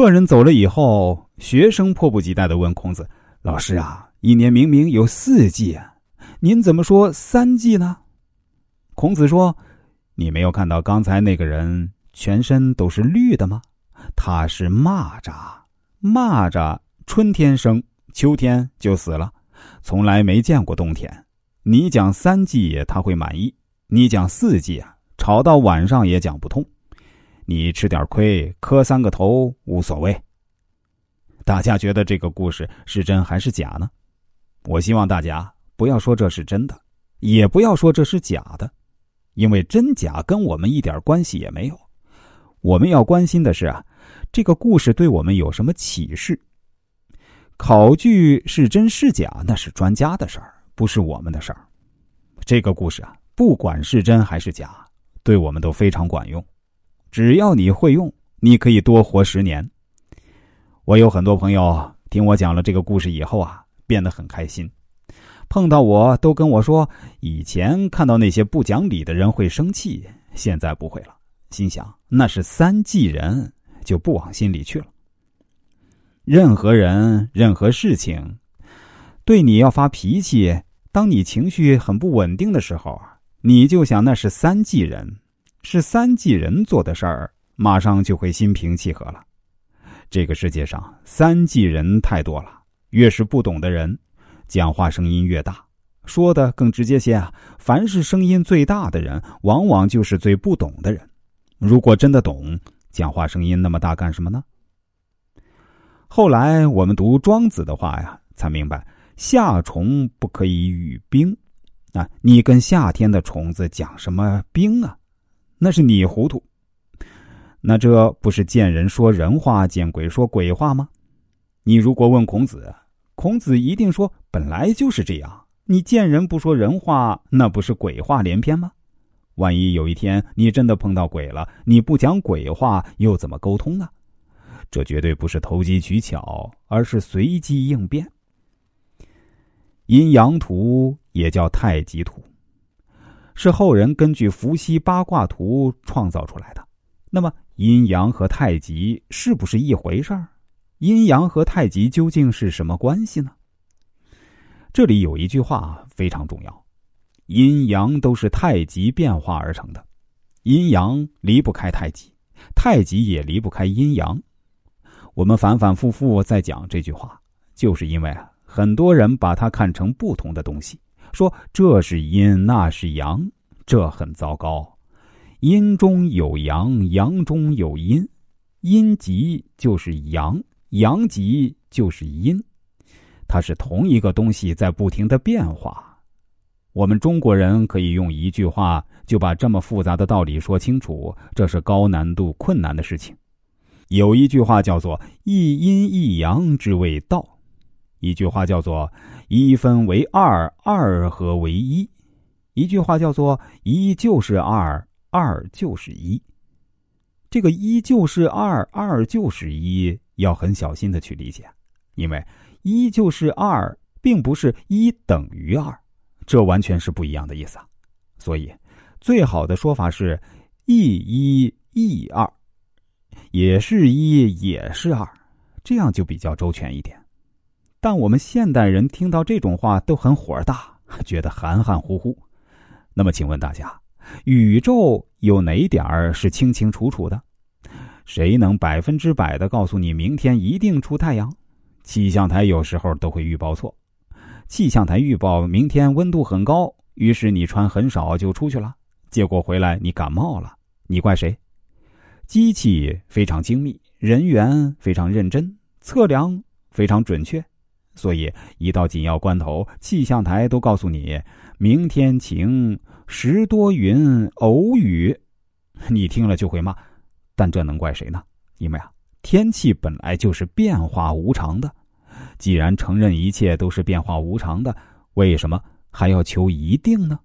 客人走了以后，学生迫不及待的问孔子：“老师啊，一年明明有四季啊，您怎么说三季呢？”孔子说：“你没有看到刚才那个人全身都是绿的吗？他是蚂蚱，蚂蚱春天生，秋天就死了，从来没见过冬天。你讲三季他会满意，你讲四季啊，吵到晚上也讲不通。你吃点亏，磕三个头无所谓。大家觉得这个故事是真还是假呢？我希望大家不要说这是真的，也不要说这是假的。”因为真假跟我们一点关系也没有，我们要关心的是啊，这个故事对我们有什么启示？考据是真是假，那是专家的事儿，不是我们的事儿。这个故事啊，不管是真还是假，对我们都非常管用。只要你会用，你可以多活十年。我有很多朋友听我讲了这个故事以后啊，变得很开心。碰到我都跟我说，以前看到那些不讲理的人会生气，现在不会了。心想那是三季人，就不往心里去了。任何人、任何事情，对你要发脾气，当你情绪很不稳定的时候啊，你就想那是三季人，是三季人做的事儿，马上就会心平气和了。这个世界上三季人太多了，越是不懂的人。讲话声音越大，说的更直接些啊！凡是声音最大的人，往往就是最不懂的人。如果真的懂，讲话声音那么大干什么呢？后来我们读庄子的话呀，才明白夏虫不可以语冰。啊，你跟夏天的虫子讲什么冰啊？那是你糊涂。那这不是见人说人话，见鬼说鬼话吗？你如果问孔子。孔子一定说：“本来就是这样。你见人不说人话，那不是鬼话连篇吗？万一有一天你真的碰到鬼了，你不讲鬼话，又怎么沟通呢？这绝对不是投机取巧，而是随机应变。阴阳图也叫太极图，是后人根据伏羲八卦图创造出来的。那么，阴阳和太极是不是一回事儿？”阴阳和太极究竟是什么关系呢？这里有一句话非常重要：阴阳都是太极变化而成的，阴阳离不开太极，太极也离不开阴阳。我们反反复复在讲这句话，就是因为啊，很多人把它看成不同的东西，说这是阴，那是阳，这很糟糕。阴中有阳，阳中有阴，阴极就是阳。阳极就是阴，它是同一个东西在不停的变化。我们中国人可以用一句话就把这么复杂的道理说清楚，这是高难度、困难的事情。有一句话叫做“一阴一阳之谓道”，一句话叫做“一分为二，二合为一”，一句话叫做“一就是二，二就是一”。这个“一就是二，二就是一”。要很小心的去理解，因为一就是二，并不是一等于二，这完全是不一样的意思啊。所以，最好的说法是一一一二，也是一也是二，这样就比较周全一点。但我们现代人听到这种话都很火大，觉得含含糊糊。那么，请问大家，宇宙有哪点儿是清清楚楚的？谁能百分之百的告诉你明天一定出太阳？气象台有时候都会预报错。气象台预报明天温度很高，于是你穿很少就出去了，结果回来你感冒了，你怪谁？机器非常精密，人员非常认真，测量非常准确，所以一到紧要关头，气象台都告诉你明天晴，时多云，偶雨，你听了就会骂。但这能怪谁呢？因为啊，天气本来就是变化无常的。既然承认一切都是变化无常的，为什么还要求一定呢？